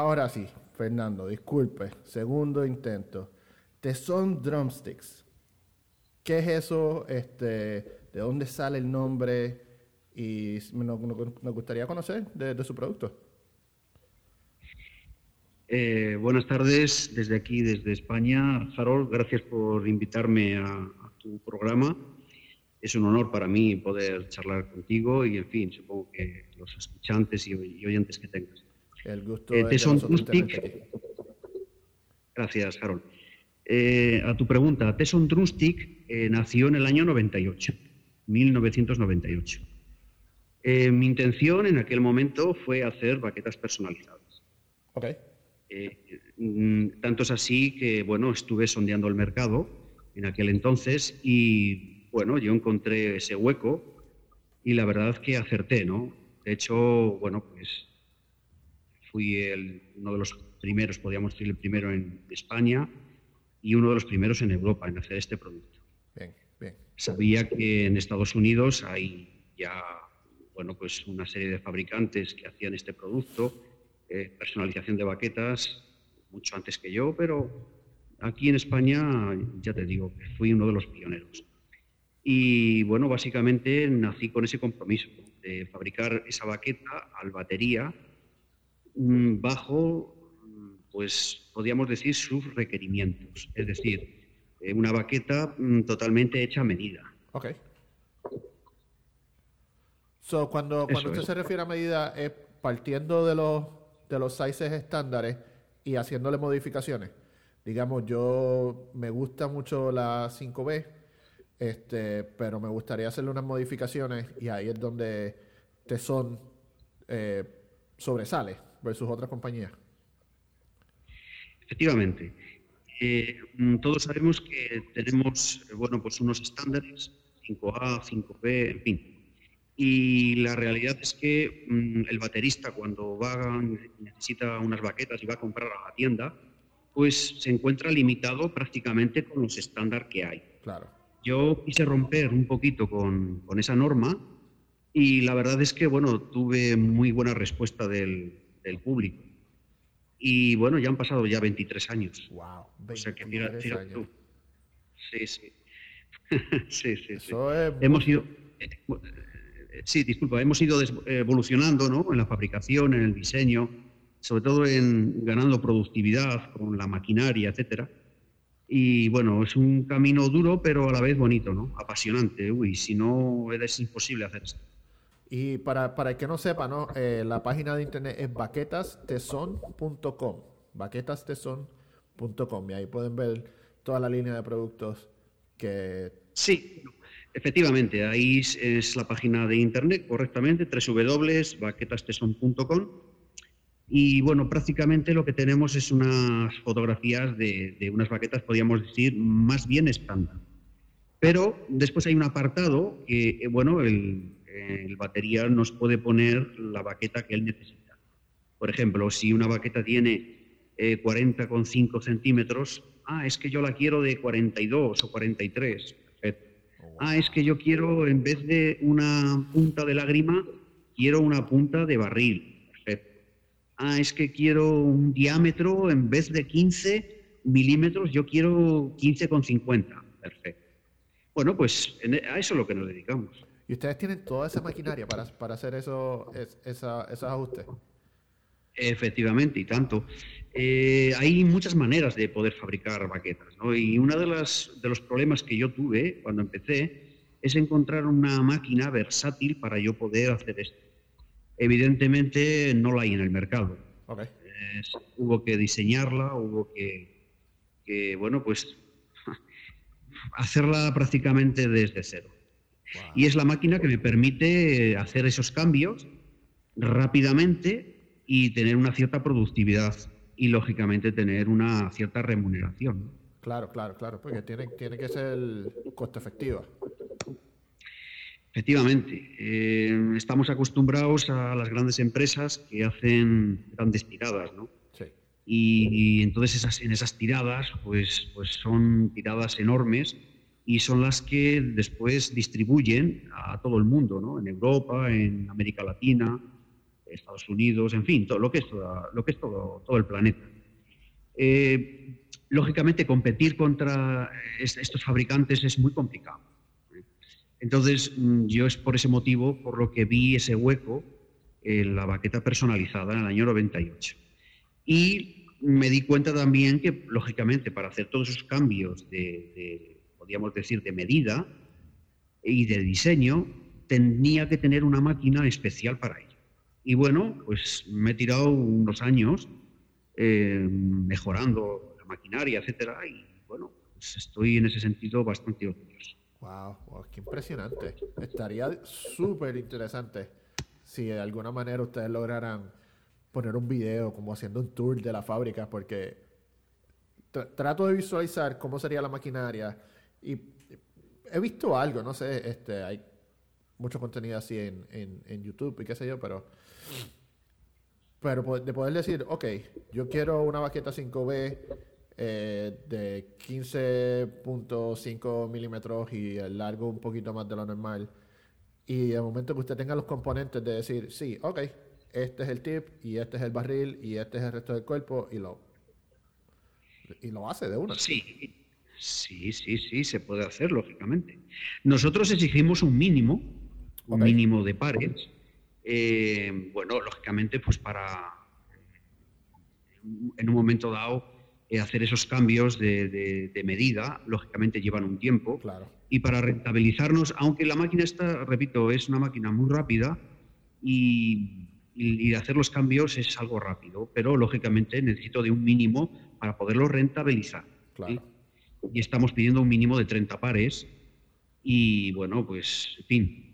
Ahora sí, Fernando, disculpe, segundo intento. Tesón Drumsticks. ¿Qué es eso? Este, ¿De dónde sale el nombre? Y nos, gustaría conocer de, su producto. Eh, buenas tardes desde aquí, desde España. Harold, gracias por invitarme a, tu programa. Es un honor para mí poder charlar contigo y, en fin, supongo que los escuchantes y, oyentes que tengas. El gusto eh, es de Gracias, Harold. Eh, a tu pregunta, Tesson Drumstick eh, nació en el año 98, 1998. Eh, mi intención en aquel momento fue hacer baquetas personalizadas. Okay. Mm, tanto es así que, bueno, estuve sondeando el mercado en aquel entonces y, bueno, yo encontré ese hueco y la verdad que acerté, ¿no? De hecho, bueno, pues fui el, uno de los primeros, podríamos decir el primero en España y uno de los primeros en Europa en hacer este producto. Bien, bien. Sabía que en Estados Unidos hay ya bueno, pues una serie de fabricantes que hacían este producto, eh, personalización de baquetas, mucho antes que yo, pero aquí en España, ya te digo, fui uno de los pioneros. Y bueno, básicamente nací con ese compromiso de fabricar esa baqueta al batería bajo pues podríamos decir sus requerimientos, es decir, eh, una baqueta mm, totalmente hecha a medida. Ok. So, cuando cuando usted se refiere a medida, es partiendo de los, de los sizes estándares y haciéndole modificaciones. Digamos, yo me gusta mucho la 5B, este, pero me gustaría hacerle unas modificaciones y ahí es donde Tesson eh, sobresale versus otras compañías. Efectivamente. Eh, mm, todos sabemos que tenemos eh, bueno, pues unos estándares, 5A, 5B, en fin. Y la realidad es que mm, el baterista cuando va necesita unas baquetas y va a comprar a la tienda, pues se encuentra limitado prácticamente con los estándares que hay. Claro. Yo quise romper un poquito con, con, esa norma y la verdad es que bueno, tuve muy buena respuesta del, del público. Y bueno, ya han pasado ya 23 años. Wow, o sea que mira, tú. Sí, sí. sí, sí, Hemos ido. Eh, sí, disculpa, hemos ido evolucionando ¿no? en la fabricación, en el diseño, sobre todo en ganando productividad con la maquinaria, etcétera. Y bueno, es un camino duro, pero a la vez bonito, ¿no? Apasionante. Uy, si no, es imposible hacer esto. Y para, para el que no sepa, ¿no? Eh, la página de internet es baquetasteson.com. Baquetasteson.com. Y ahí pueden ver toda la línea de productos que... Sí, efectivamente. Ahí es la página de internet, correctamente, www.baquetasteson.com. Y bueno, prácticamente lo que tenemos es unas fotografías de, de unas baquetas, podríamos decir, más bien estándar. Pero después hay un apartado que, eh, bueno, el, el batería nos puede poner la baqueta que él necesita. Por ejemplo, si una baqueta tiene eh, 40,5 centímetros, ah, es que yo la quiero de 42 o 43. Perfecto. Ah, es que yo quiero, en vez de una punta de lágrima, quiero una punta de barril. Perfecto. Ah, es que quiero un diámetro, en vez de 15 milímetros, yo quiero 15,50. Perfecto. Bueno, pues e, a eso es lo que nos dedicamos. Y ustedes tienen toda esa maquinaria para, para hacer eso, esos ajustes. Efectivamente, y tanto. Eh, hay muchas maneras de poder fabricar baquetas, ¿no? Y uno de, las, de los problemas que yo tuve cuando empecé es encontrar una máquina versátil para yo poder hacer esto. Evidentemente no la hay en el mercado. hubo que diseñarla, hubo que, que bueno, pues hacerla prácticamente desde cero. Y es la máquina que me permite hacer esos cambios rápidamente y tener una cierta productividad y, lógicamente, tener una cierta remuneración. Claro, claro, claro, porque tiene, tiene que ser costo efectiva. Efectivamente, eh, estamos acostumbrados a las grandes empresas que hacen grandes tiradas, ¿no? Sí. Y, entonces esas, en esas tiradas, pues, pues son tiradas enormes y son las que después distribuyen a todo el mundo, ¿no? en Europa, en América Latina, Estados Unidos, en fin, todo lo que es, lo que es todo, todo el planeta. Eh, lógicamente, competir contra estos fabricantes es muy complicado. Entonces, mm, yo es por ese motivo por lo que vi ese hueco en la baqueta personalizada en el año 98. Y me di cuenta también que, lógicamente, para hacer todos esos cambios de, podríamos decir, de medida y de diseño, tenía que tener una máquina especial para ello. Y bueno, pues me he tirado unos años eh, mejorando la maquinaria, etcétera, y bueno, pues estoy en ese sentido bastante orgulloso. Wow, qué impresionante. Estaría súper interesante si de alguna manera ustedes lograran poner un video como haciendo un tour de la fábrica, porque trato de visualizar cómo sería la maquinaria y he visto algo, no sé, este, hay mucho contenido así en, en, YouTube y qué sé yo, pero pero de poder decir, ok, yo quiero una baqueta 5B eh, de 15.5 milímetros y el largo un poquito más de lo normal. Y el momento que usted tenga los componentes de decir, sí, ok, este es el tip y este es el barril y este es el resto del cuerpo y lo, y lo hace de una. Sí, sí, sí, sí, se puede hacer, lógicamente. Nosotros exigimos un mínimo, un mínimo de pares. Eh, bueno, lógicamente, pues para en un momento dado eh, hacer esos cambios de, medida, lógicamente llevan un tiempo. Claro. Y para rentabilizarnos, aunque la máquina esta, repito, es una máquina muy rápida y, hacer los cambios es algo rápido, pero lógicamente necesito de un mínimo para poderlo rentabilizar. Claro. Y estamos pidiendo un mínimo de 30 pares y bueno, pues en fin,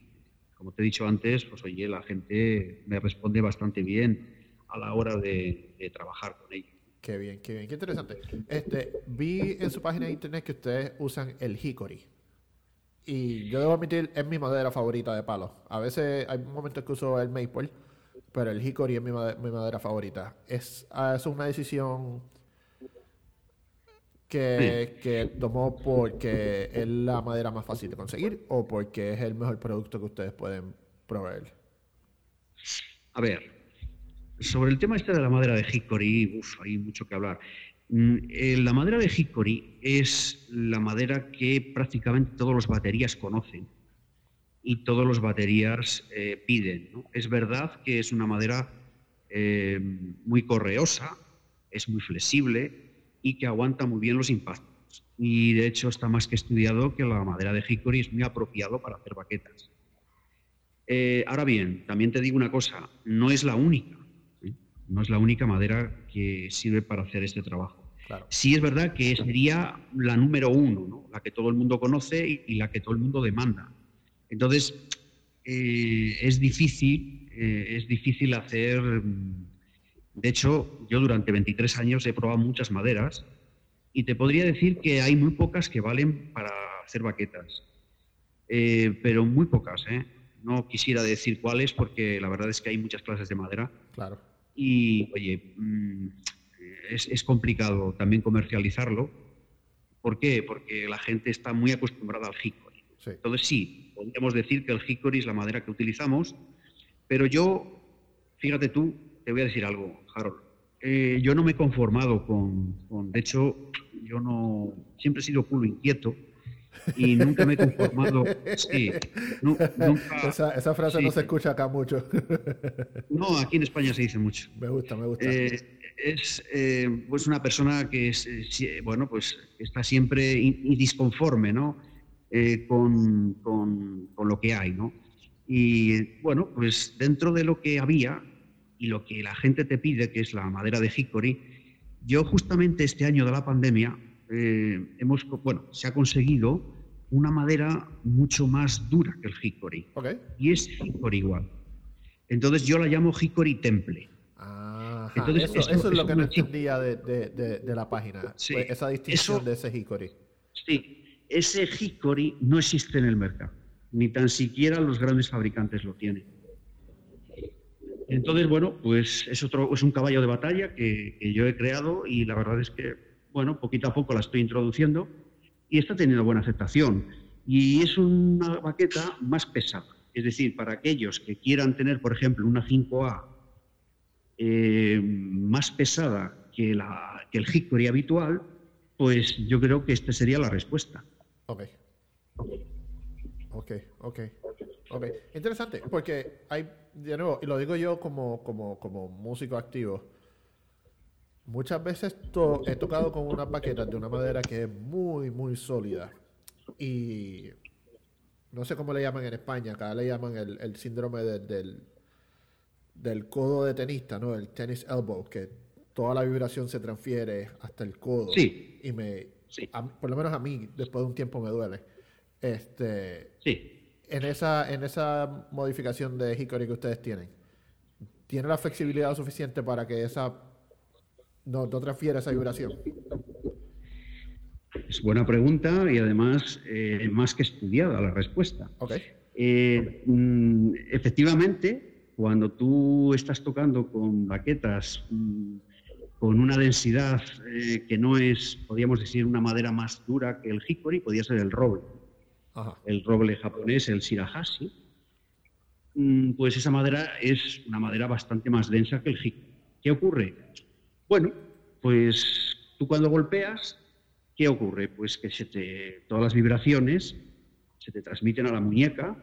como te he dicho antes, pues oye, la gente me responde bastante bien a la hora de, de trabajar con ellos. Qué bien, qué bien, qué interesante. Este, vi en su página de internet que ustedes usan el hickory. Y yo debo admitir, es mi madera favorita de palo. A veces hay momentos que uso el maple, pero el hickory es mi, madera, favorita. ¿Es, ah, ¿Es una decisión que, que, tomó porque es la madera más fácil de conseguir o porque es el mejor producto que ustedes pueden proveer? A ver, sobre el tema este de la madera de hickory, hay mucho que hablar. Mm, eh, la madera de hickory es la madera que prácticamente todos los baterías conocen y todos los baterías eh, piden. Es verdad que es una madera eh, muy correosa, es muy flexible y que aguanta muy bien los impactos. Y de hecho está más que estudiado que la madera de hickory es muy apropiado para hacer baquetas. ahora bien, también te digo una cosa, no es la única no es la única madera que sirve para hacer este trabajo. Sí es verdad que sería la número uno, la que todo el mundo conoce y, la que todo el mundo demanda. Entonces, eh, es, difícil, eh, es difícil hacer... De hecho, yo durante 23 años he probado muchas maderas y te podría decir que hay muy pocas que valen para hacer baquetas, eh, pero muy pocas. No quisiera decir cuáles porque la verdad es que hay muchas clases de madera. Claro y, oye, mm, es, complicado también comercializarlo. ¿Por qué? Porque la gente está muy acostumbrada al hickory. Entonces, sí, podríamos decir que el hickory es la madera que utilizamos, pero yo, fíjate tú, te voy a decir algo, Harold. Eh, yo no me he conformado con, con, de hecho, yo no, siempre he sido culo inquieto y nunca me he conformado. Sí, nunca, esa, frase no se escucha acá mucho. No, aquí en España se dice mucho. Me gusta, me gusta. Eh, es eh, pues una persona que es, bueno, pues está siempre disconforme, ¿no? con, con, con, lo que hay, ¿no? Y bueno, pues dentro de lo que había y lo que la gente te pide, que es la madera de hickory, yo justamente este año de la pandemia hemos, bueno, se ha conseguido una madera mucho más dura que el hickory. Y es hickory igual. Entonces yo la llamo hickory temple. Entonces, eso, es lo que no entendía de, la página, pues, esa distinción de ese hickory. Sí, ese hickory no existe en el mercado, ni tan siquiera los grandes fabricantes lo tienen. Entonces, bueno, pues es, otro, es un caballo de batalla que, yo he creado y la verdad es que, bueno, poquito a poco la estoy introduciendo y está teniendo buena aceptación. Y es una baqueta más pesada. Es decir, para aquellos que quieran tener, por ejemplo, una 5A eh, más pesada que, la, que el hickory habitual, pues yo creo que esta sería la respuesta. Ok. Ok, ok. Ok. Interesante, porque hay, de nuevo, y lo digo yo como, como, como músico activo, muchas veces he tocado con unas baquetas de una madera que es muy, muy sólida. Y no sé cómo le llaman en España, acá le llaman el, síndrome del, del codo de tenista, ¿no? El tennis elbow, que toda la vibración se transfiere hasta el codo. Sí. Y me, por lo menos a mí, después de un tiempo me duele. Este, sí. En esa, en esa modificación de Hickory que ustedes tienen, ¿tiene la flexibilidad suficiente para que esa no, no transfiera esa vibración? Es buena pregunta y además eh, más que estudiada la respuesta. Okay. Eh, mm, efectivamente, cuando tú estás tocando con baquetas mm, con una densidad eh, que no es, podríamos decir, una madera más dura que el hickory, podría ser el roble. El roble japonés, el shirahashi, mm, pues esa madera es una madera bastante más densa que el hickory. ¿Qué ocurre? Bueno, pues tú cuando golpeas ¿Qué ocurre? Pues que se te, todas las vibraciones se te transmiten a la muñeca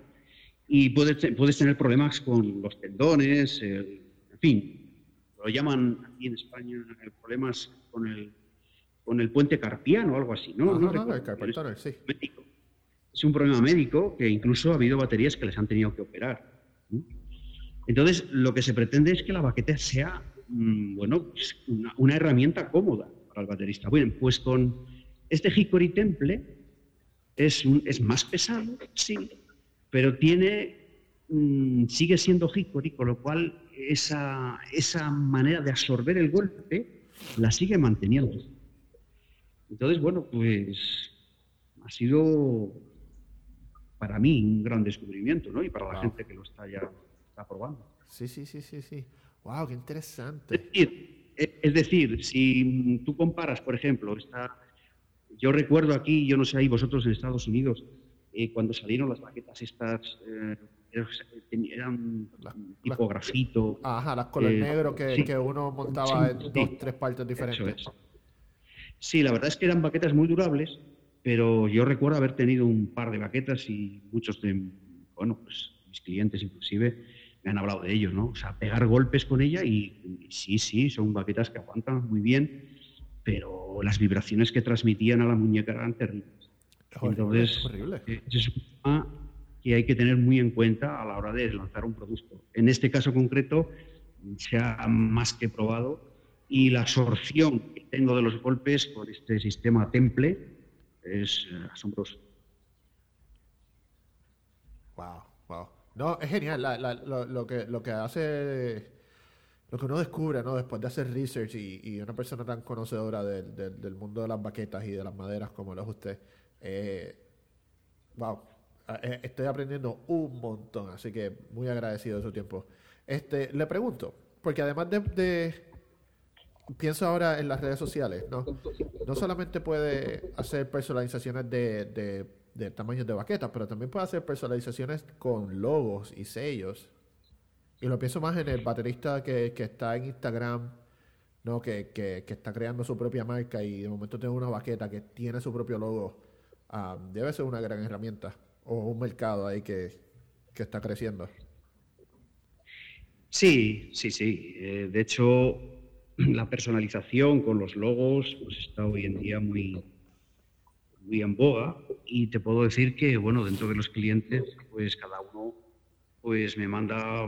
y puedes, puedes tener problemas con los tendones, en fin, lo llaman aquí en España problemas con el, con el puente carpiano o algo así, ¿no? no, no, el sí. Es un problema médico que incluso ha habido baterías que les han tenido que operar. Entonces, lo que se pretende es que la baqueta sea, mm, bueno, pues una, herramienta cómoda para el baterista. Bueno, pues con este Hickory Temple es, es más pesado, sí, pero tiene, mm, sigue siendo Hickory, con lo cual esa, esa manera de absorber el golpe la sigue manteniendo. Entonces, bueno, pues ha sido para mí un gran descubrimiento, ¿no? Y para la gente que lo está ya está probando. Sí, sí, sí, sí, sí. Wow, qué interesante. Es decir, si tú comparas, por ejemplo, esta, yo recuerdo aquí, yo no sé ahí vosotros en Estados Unidos, eh, cuando salieron las baquetas estas, eh, eran tipo grafito. Ajá, las color eh, negro que, que, uno montaba en dos, tres partes diferentes. Sí, la verdad es que eran baquetas muy durables, pero yo recuerdo haber tenido un par de baquetas y muchos de, bueno, pues mis clientes inclusive me han hablado de ello, ¿no? O sea, pegar golpes con ella y, y sí, sí, son baquetas que aguantan muy bien pero las vibraciones que transmitían a la muñeca eran terribles. Entonces, eh, es un tema que hay que tener muy en cuenta a la hora de lanzar un producto. En este caso concreto, se ha más que probado y la absorción que tengo de los golpes con este sistema temple es eh, asombroso. Wow, wow. No, es genial. lo, que, lo que hace lo que uno descubre, ¿no? Después de hacer research y, una persona tan conocedora del mundo de las baquetas y de las maderas como lo es usted, eh, wow, eh, estoy aprendiendo un montón, así que muy agradecido de su tiempo. Este, le pregunto, porque además de, pienso ahora en las redes sociales, ¿no? No solamente puede hacer personalizaciones de, de, de tamaños de baquetas, pero también puede hacer personalizaciones con logos y sellos y lo pienso más en el baterista que, está en Instagram, ¿no? Que, está creando su propia marca y de momento tiene una baqueta que tiene su propio logo. Ah, debe ser una gran herramienta o un mercado ahí que, está creciendo. Sí, sí, sí. Eh, de hecho, la personalización con los logos pues, está hoy en día muy, muy en boga y te puedo decir que, bueno, dentro de los clientes, pues cada uno pues me manda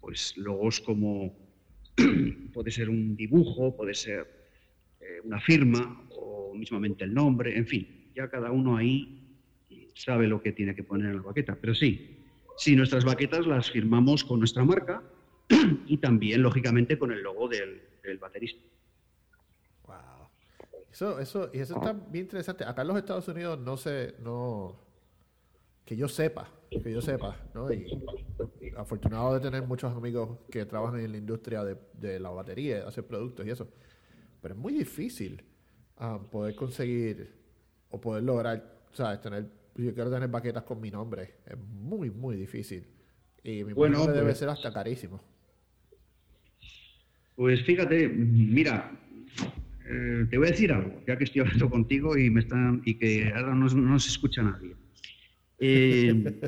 pues logos como puede ser un dibujo, puede ser eh, una firma o mismamente el nombre, en fin, ya cada uno ahí sabe lo que tiene que poner en la baqueta. Pero sí, sí, nuestras baquetas las firmamos con nuestra marca y también, lógicamente, con el logo del, baterista. Wow. Eso, eso, y eso está bien interesante. Acá en los Estados Unidos no sé, no, que yo sepa, que yo sepa, ¿no? Y afortunado de tener muchos amigos que trabajan en la industria de, la batería, de hacer productos y eso. Pero es muy difícil ah, poder conseguir o poder lograr, ¿sabes? Tener, yo quiero tener baquetas con mi nombre. Es muy, muy difícil. Y mi bueno, nombre debe pues ser hasta carísimo. Pues fíjate, mira, eh, te voy a decir algo, ya que estoy hablando contigo y me están y que ahora no, se escucha nadie. Eh,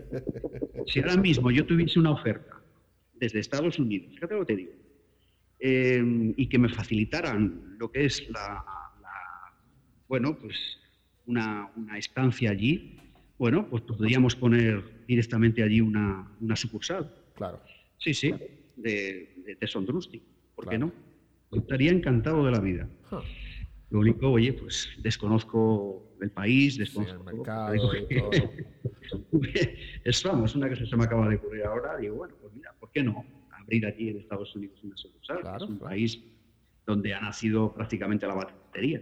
si ahora mismo yo tuviese una oferta desde Estados Unidos, fíjate lo que te digo, eh, y que me facilitaran lo que es la, bueno, pues una, estancia allí, bueno, pues podríamos poner directamente allí una, sucursal. Claro. Sí, sí, de, de Tesson ¿Por qué no? Estaría encantado de la vida. Lo único, oye, pues desconozco el país, desconozco el mercado todo. es vamos, una que se me acaba de ocurrir ahora. Digo, bueno, pues mira, ¿por qué no abrir aquí en Estados Unidos una sucursal? es un país donde ha nacido prácticamente la batería.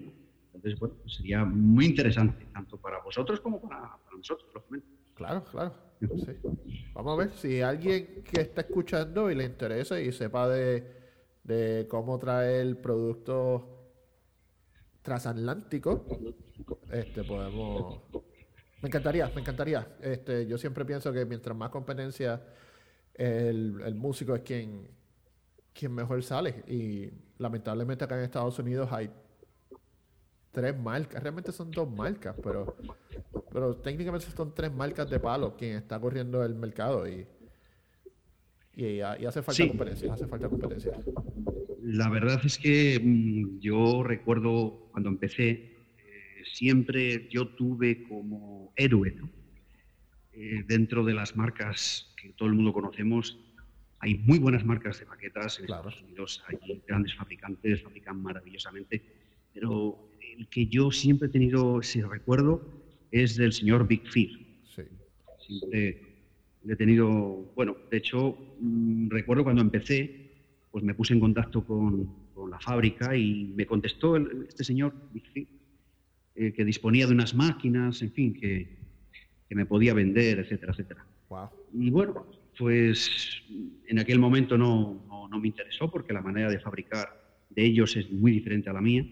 Entonces, bueno, pues sería muy interesante, tanto para vosotros como para, nosotros, Claro, claro. Vamos a ver si alguien que está escuchando y le interesa y sepa de, de cómo traer productos transatlántico, este, podemos... Me encantaría, me encantaría. Este, yo siempre pienso que mientras más competencia, el, músico es quien, quien mejor sale. Y lamentablemente acá en Estados Unidos hay tres marcas, realmente son dos marcas, pero, pero técnicamente son tres marcas de palo quien está corriendo el mercado y, y, hace falta competencia, hace falta competencia. La verdad es que mm, yo recuerdo cuando empecé, eh, siempre yo tuve como héroe, eh, dentro de las marcas que todo el mundo conocemos, hay muy buenas marcas de maquetas en Estados Unidos, hay grandes fabricantes, fabrican maravillosamente, pero el que yo siempre he tenido ese recuerdo es del señor Big Fear. Sí. Siempre he tenido, bueno, de hecho, mm, recuerdo cuando empecé, pues me puse en contacto con, la fábrica y me contestó este señor eh, que disponía de unas máquinas, en fin, que, me podía vender, etcétera, etcétera. Y bueno, pues en aquel momento no, no, me interesó porque la manera de fabricar de ellos es muy diferente a la mía.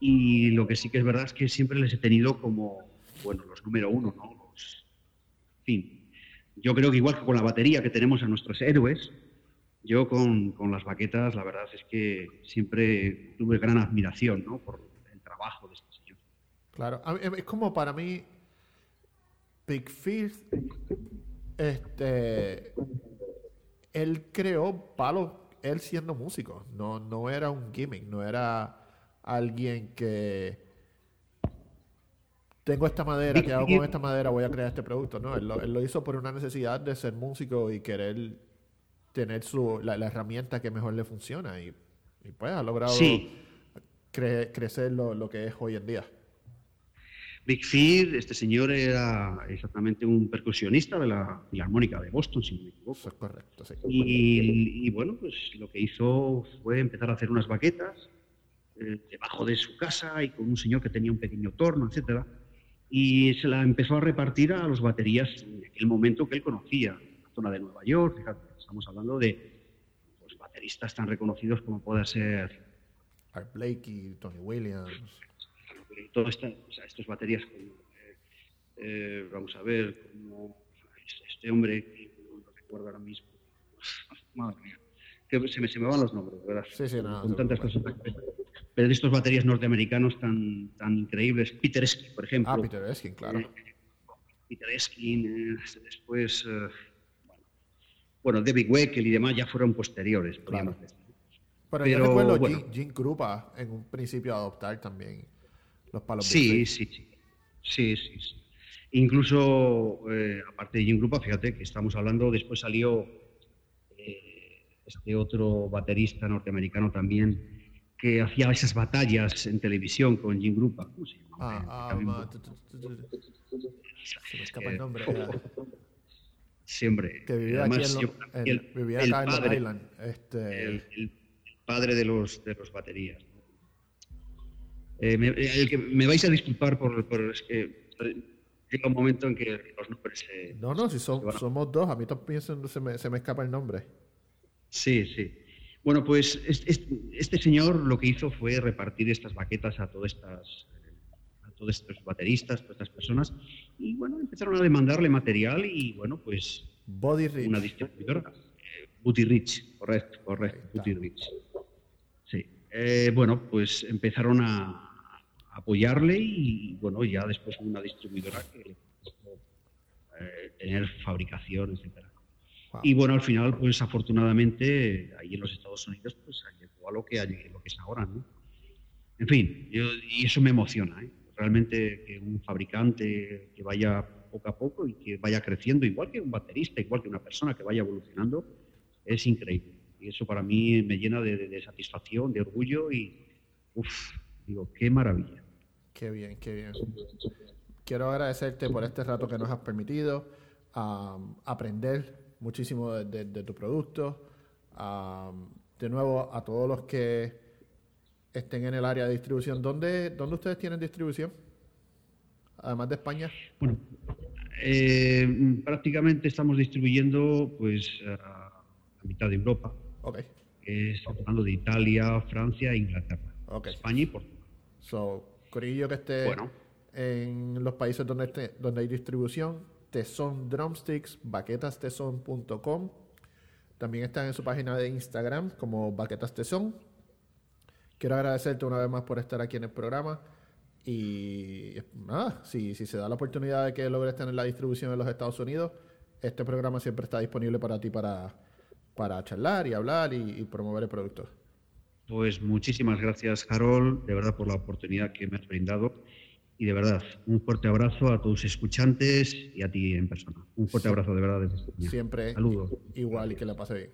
Y lo que sí que es verdad es que siempre les he tenido como, bueno, los número uno, ¿no? en fin, yo creo que igual que con la batería que tenemos a nuestros héroes, yo con, las baquetas, la verdad es que siempre tuve gran admiración ¿no? por el trabajo de este señor. Claro, es como para mí, Big Fifth, este, él creó palos, él siendo músico, no, no era un gimmick, no era alguien que tengo esta madera, ¿qué hago con esta madera? Voy a crear este producto. No, él lo hizo por una necesidad de ser músico y querer tener su, la, herramienta que mejor le funciona y, pues ha logrado crecer lo, que es hoy en día. Big Fear, este señor era exactamente un percusionista de la Filarmónica de Boston, si no me equivoco. Eso es correcto, sí. Y, bueno, pues lo que hizo fue empezar a hacer unas baquetas eh, debajo de su casa y con un señor que tenía un pequeño torno, etcétera. Y se la empezó a repartir a los baterías en aquel momento que él conocía, la zona de Nueva York, fíjate Estamos hablando de pues, bateristas tan reconocidos como pueda ser Art Blakey, Tony Williams. Todo o sea, estas baterías como, eh, vamos a ver, como este hombre, que no recuerdo ahora mismo, madre mía, que se me, se me van los nombres, ¿verdad? Sí, sí, no, Con tantas cosas. Pero de estos baterías norteamericanos tan, tan increíbles, Peter Eskin, por ejemplo. Ah, Peter Eskin, claro. Eh, Peter Eskin, eh, después bueno, David Weckel y demás ya fueron posteriores. Claro. Pero, yo recuerdo bueno, Jim, Krupa en un principio adoptar también los palos sí, sí, sí, sí, sí, sí. Incluso, eh, aparte de Jim Krupa, fíjate que estamos hablando, después salió eh, este otro baterista norteamericano también que hacía esas batallas en televisión con Jim Krupa. ¿Cómo se llama? Ah, ah, se me escapa el nombre. Siempre. Que vivía Además, aquí en, el, vivía acá en padre, Island. Este... El, padre de los, de los baterías. Eh, me, el que me vais a disculpar por, por es que llega un momento en que los nombres se... No, no, si son, somos dos, a mí también se, me, se me escapa el nombre. Sí, sí. Bueno, pues este, este, señor lo que hizo fue repartir estas baquetas a todas estas todos estos bateristas, todas estas personas, y bueno, empezaron a demandarle material y bueno, pues Body Rich. una distribuidora, eh, Booty Rich, correcto, correcto, Booty Rich. Sí. Eh, bueno, pues empezaron a, apoyarle y, bueno, ya después una distribuidora que le eh, tener fabricación, etcétera. Y bueno, al final, pues afortunadamente, ahí en los Estados Unidos, pues llegó a lo que, lo que es ahora, ¿no? En fin, y eso me emociona, ¿eh? Realmente que un fabricante que vaya poco a poco y que vaya creciendo, igual que un baterista, igual que una persona que vaya evolucionando, es increíble. Y eso para mí me llena de, satisfacción, de orgullo y, uff, digo, qué maravilla. Qué bien, qué bien. Quiero agradecerte por este rato que nos has permitido, aprender muchísimo de, tu producto. de nuevo, a todos los que estén en el área de distribución, ¿dónde, dónde ustedes tienen distribución? Además de España. Bueno, eh, prácticamente estamos distribuyendo pues a la mitad de Europa. Ok. estamos hablando de Italia, Francia e Inglaterra. España y Portugal. So, Corillo que esté en los países donde, esté, donde hay distribución, Tesón Drumsticks, baquetasteson.com. También están en su página de Instagram como Baquetas Tesón. Quiero agradecerte una vez más por estar aquí en el programa. Y nada, si, si se da la oportunidad de que logres tener la distribución en los Estados Unidos, este programa siempre está disponible para ti para, para charlar y hablar y, promover el producto. Pues muchísimas gracias, Carol, de verdad por la oportunidad que me has brindado. Y de verdad, un fuerte abrazo a tus escuchantes y a ti en persona. Un fuerte abrazo de verdad desde Siempre Saludos. igual y que la pase bien.